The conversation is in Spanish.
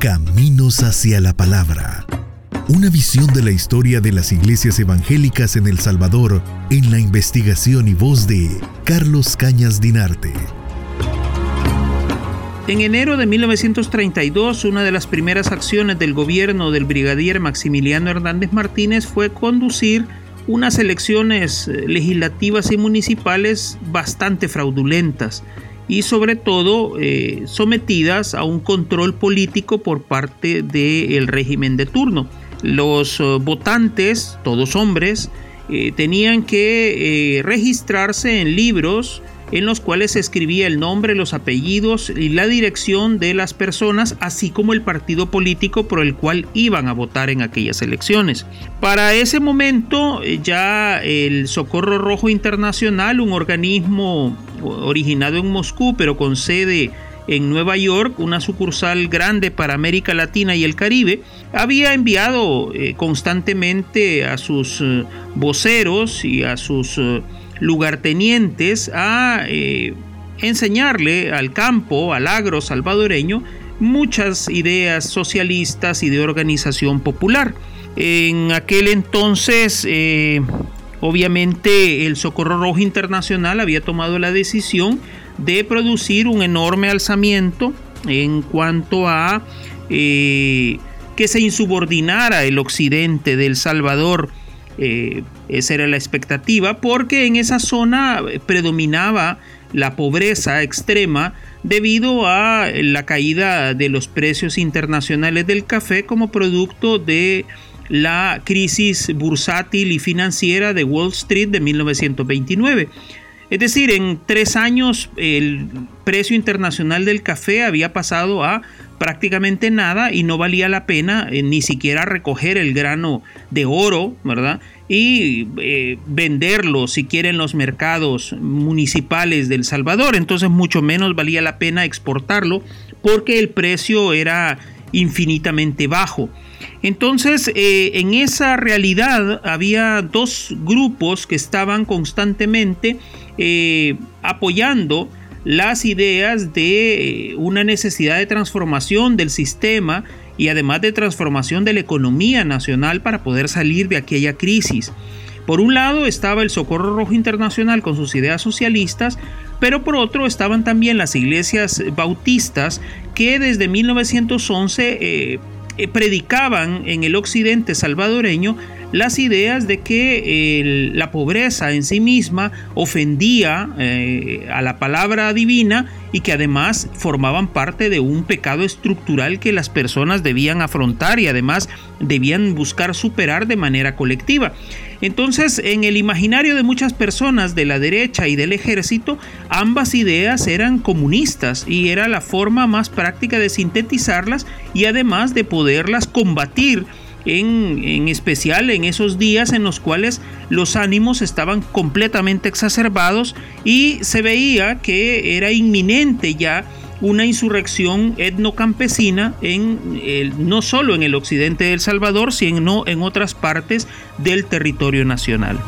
Caminos hacia la Palabra. Una visión de la historia de las iglesias evangélicas en El Salvador en la investigación y voz de Carlos Cañas Dinarte. En enero de 1932, una de las primeras acciones del gobierno del brigadier Maximiliano Hernández Martínez fue conducir unas elecciones eh, legislativas y municipales bastante fraudulentas y sobre todo eh, sometidas a un control político por parte del régimen de turno. Los eh, votantes, todos hombres, tenían que registrarse en libros en los cuales se escribía el nombre, los apellidos y la dirección de las personas, así como el partido político por el cual iban a votar en aquellas elecciones. Para ese momento eh, ya el Socorro Rojo Internacional, un organismo originado en Moscú pero con sede en Nueva York, una sucursal grande para América Latina y el Caribe, había enviado eh, constantemente a sus eh, voceros y a sus lugartenientes a eh, enseñarle al campo, al agro salvadoreño, muchas ideas socialistas y de organización popular. En aquel entonces, eh, obviamente, el Socorro Rojo Internacional había tomado la decisión de producir un enorme alzamiento en cuanto a eh, que se insubordinara el occidente del Salvador. Eh, esa era la expectativa porque en esa zona predominaba la pobreza extrema debido a la caída de los precios internacionales del café como producto de la crisis bursátil y financiera de Wall Street de 1929. Es decir, en tres años el precio internacional del café había pasado a prácticamente nada y no valía la pena eh, ni siquiera recoger el grano de oro, ¿verdad? Y eh, venderlo si quieren los mercados municipales del Salvador. Entonces mucho menos valía la pena exportarlo porque el precio era infinitamente bajo. Entonces, eh, en esa realidad había dos grupos que estaban constantemente eh, apoyando las ideas de una necesidad de transformación del sistema y además de transformación de la economía nacional para poder salir de aquella crisis. Por un lado estaba el Socorro Rojo Internacional con sus ideas socialistas, pero por otro estaban también las iglesias bautistas que desde 1911 eh, predicaban en el occidente salvadoreño las ideas de que la pobreza en sí misma ofendía eh, a la palabra divina y que además formaban parte de un pecado estructural que las personas debían afrontar y además debían buscar superar de manera colectiva. Entonces, en el imaginario de muchas personas de la derecha y del ejército, ambas ideas eran comunistas y era la forma más práctica de sintetizarlas y además de poderlas combatir en, especial en esos días en los cuales los ánimos estaban completamente exacerbados y se veía que era inminente ya una insurrección etnocampesina en no solo en el occidente de El Salvador, sino en otras partes del territorio nacional.